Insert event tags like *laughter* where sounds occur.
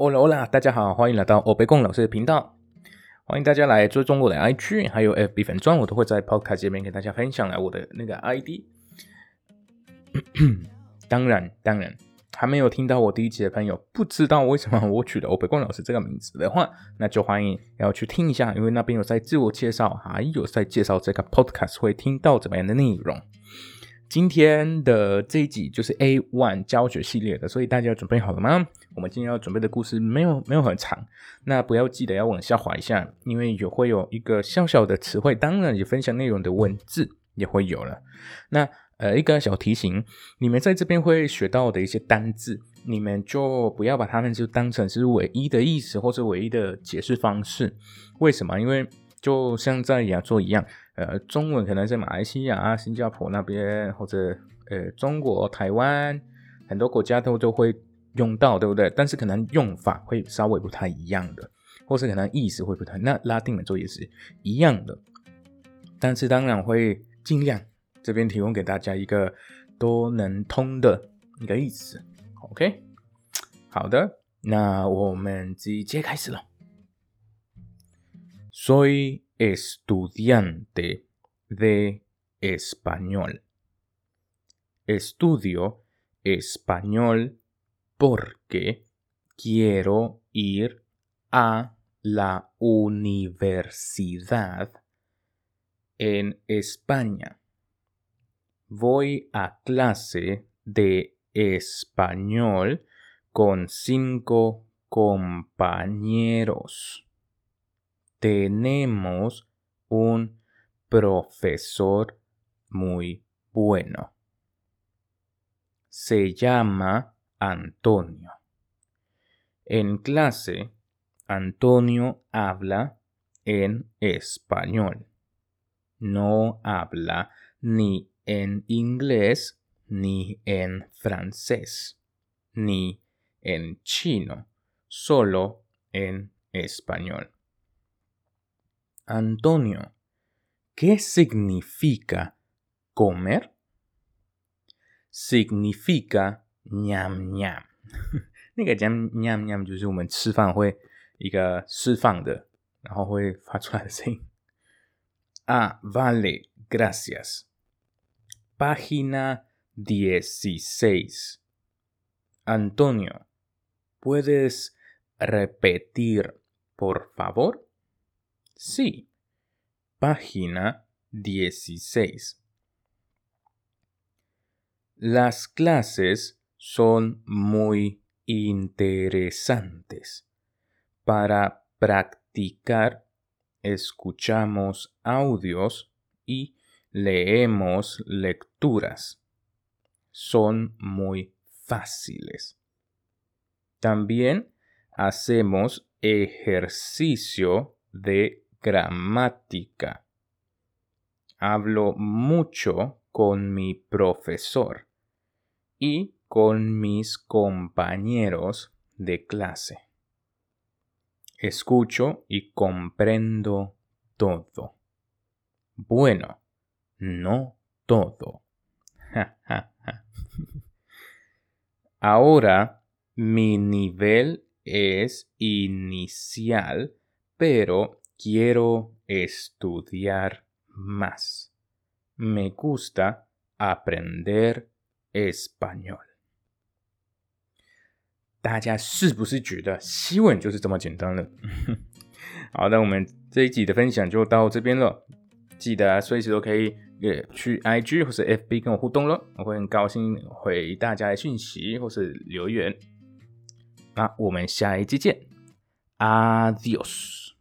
Hola Hola，大家好，欢迎来到欧贝贡老师的频道。欢迎大家来追踪我的 IG，还有 FB 粉钻，我都会在 Podcast 界面给大家分享来我的那个 ID。*coughs* 当然，当然，还没有听到我第一集的朋友，不知道为什么我取了欧贝贡老师这个名字的话，那就欢迎要去听一下，因为那边有在自我介绍，还有在介绍这个 Podcast 会听到怎么样的内容。今天的这一集就是 A One 教学系列的，所以大家准备好了吗？我们今天要准备的故事没有没有很长，那不要记得要往下滑一下，因为有会有一个小小的词汇，当然也分享内容的文字也会有了。那呃一个小提醒，你们在这边会学到的一些单字，你们就不要把它们就当成是唯一的意思或者唯一的解释方式。为什么？因为就像在亚洲一样。呃，中文可能在马来西亚、新加坡那边，或者呃中国台湾很多国家都都会用到，对不对？但是可能用法会稍微不太一样的，或是可能意思会不太。那拉丁文做也是一样的，但是当然会尽量这边提供给大家一个都能通的一个意思。OK，好的，那我们直接开始了。所以 estudiante de español. Estudio español porque quiero ir a la universidad en España. Voy a clase de español con cinco compañeros tenemos un profesor muy bueno. Se llama Antonio. En clase, Antonio habla en español. No habla ni en inglés, ni en francés, ni en chino, solo en español. Antonio, ¿qué significa comer? Significa ñam ñam。*laughs* 那个 ñam ñam ñam 就是我们吃饭会一个释放的，然后会发出来的声音。Ah, *laughs* vale, gracias. Página dieciséis. Antonio, ¿puedes repetir, por favor? Sí. Página 16. Las clases son muy interesantes. Para practicar, escuchamos audios y leemos lecturas. Son muy fáciles. También hacemos ejercicio de gramática. Hablo mucho con mi profesor y con mis compañeros de clase. Escucho y comprendo todo. Bueno, no todo. *laughs* Ahora mi nivel es inicial, pero quiero estudiar más. Me gusta aprender español. 大家是不是觉得西文就是这么简单了？*laughs* 好，那我们这一集的分享就到这边了。记得随时都可以也去 IG 或是 FB 跟我互动了，我会很高兴回大家的讯息或是留言。那我们下一集见，Adios。